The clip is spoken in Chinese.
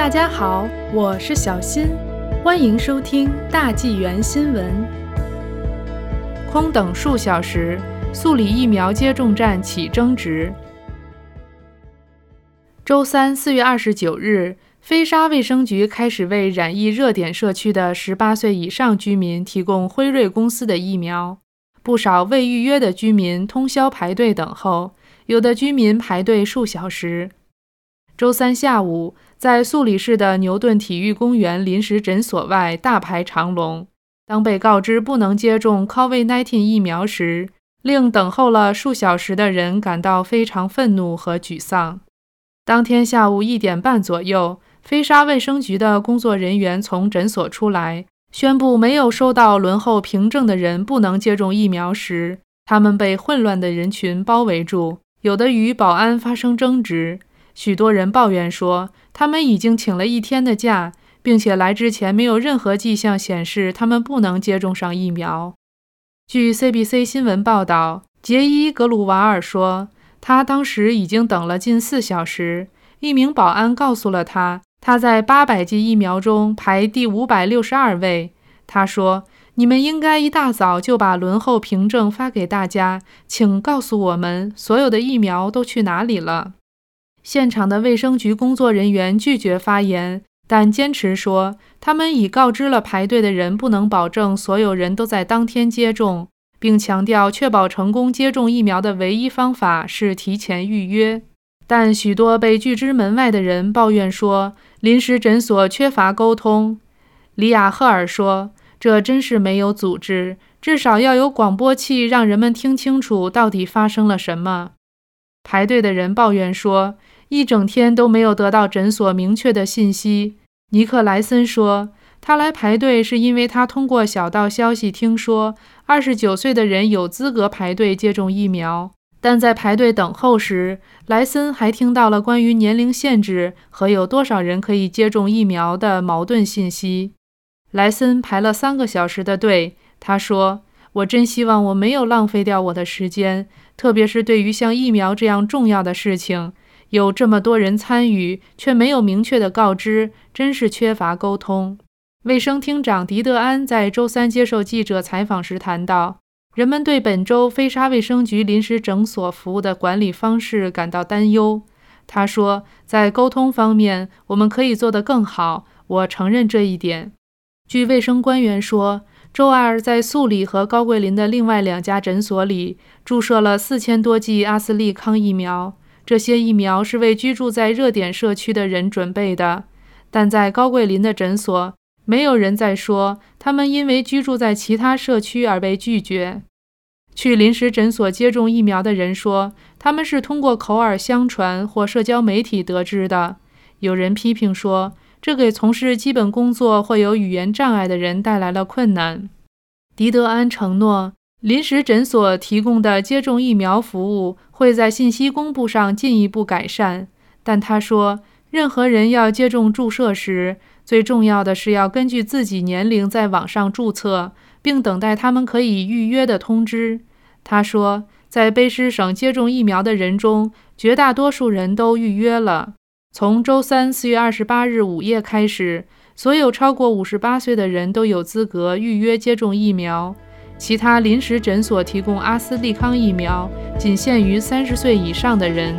大家好，我是小新，欢迎收听大纪元新闻。空等数小时，素里疫苗接种站起争执。周三，四月二十九日，飞沙卫生局开始为染疫热点社区的十八岁以上居民提供辉瑞公司的疫苗。不少未预约的居民通宵排队等候，有的居民排队数小时。周三下午，在素里市的牛顿体育公园临时诊所外大排长龙。当被告知不能接种 COVID-19 疫苗时，令等候了数小时的人感到非常愤怒和沮丧。当天下午一点半左右，飞沙卫生局的工作人员从诊所出来，宣布没有收到轮候凭证的人不能接种疫苗时，他们被混乱的人群包围住，有的与保安发生争执。许多人抱怨说，他们已经请了一天的假，并且来之前没有任何迹象显示他们不能接种上疫苗。据 CBC 新闻报道，杰伊·格鲁瓦尔说，他当时已经等了近四小时。一名保安告诉了他，他在八百剂疫苗中排第五百六十二位。他说：“你们应该一大早就把轮候凭证发给大家，请告诉我们所有的疫苗都去哪里了。”现场的卫生局工作人员拒绝发言，但坚持说他们已告知了排队的人，不能保证所有人都在当天接种，并强调确保成功接种疫苗的唯一方法是提前预约。但许多被拒之门外的人抱怨说，临时诊所缺乏沟通。里亚赫尔说：“这真是没有组织，至少要有广播器，让人们听清楚到底发生了什么。”排队的人抱怨说。一整天都没有得到诊所明确的信息。尼克莱森说，他来排队是因为他通过小道消息听说二十九岁的人有资格排队接种疫苗。但在排队等候时，莱森还听到了关于年龄限制和有多少人可以接种疫苗的矛盾信息。莱森排了三个小时的队。他说：“我真希望我没有浪费掉我的时间，特别是对于像疫苗这样重要的事情。”有这么多人参与，却没有明确的告知，真是缺乏沟通。卫生厅长迪德安在周三接受记者采访时谈到，人们对本周飞沙卫生局临时诊所服务的管理方式感到担忧。他说，在沟通方面，我们可以做得更好。我承认这一点。据卫生官员说，周二在素里和高桂林的另外两家诊所里注射了四千多剂阿斯利康疫苗。这些疫苗是为居住在热点社区的人准备的，但在高桂林的诊所，没有人在说他们因为居住在其他社区而被拒绝。去临时诊所接种疫苗的人说，他们是通过口耳相传或社交媒体得知的。有人批评说，这给从事基本工作或有语言障碍的人带来了困难。迪德安承诺。临时诊所提供的接种疫苗服务会在信息公布上进一步改善，但他说，任何人要接种注射时，最重要的是要根据自己年龄在网上注册，并等待他们可以预约的通知。他说，在卑诗省接种疫苗的人中，绝大多数人都预约了。从周三四月二十八日午夜开始，所有超过五十八岁的人都有资格预约接种疫苗。其他临时诊所提供阿斯利康疫苗，仅限于三十岁以上的人。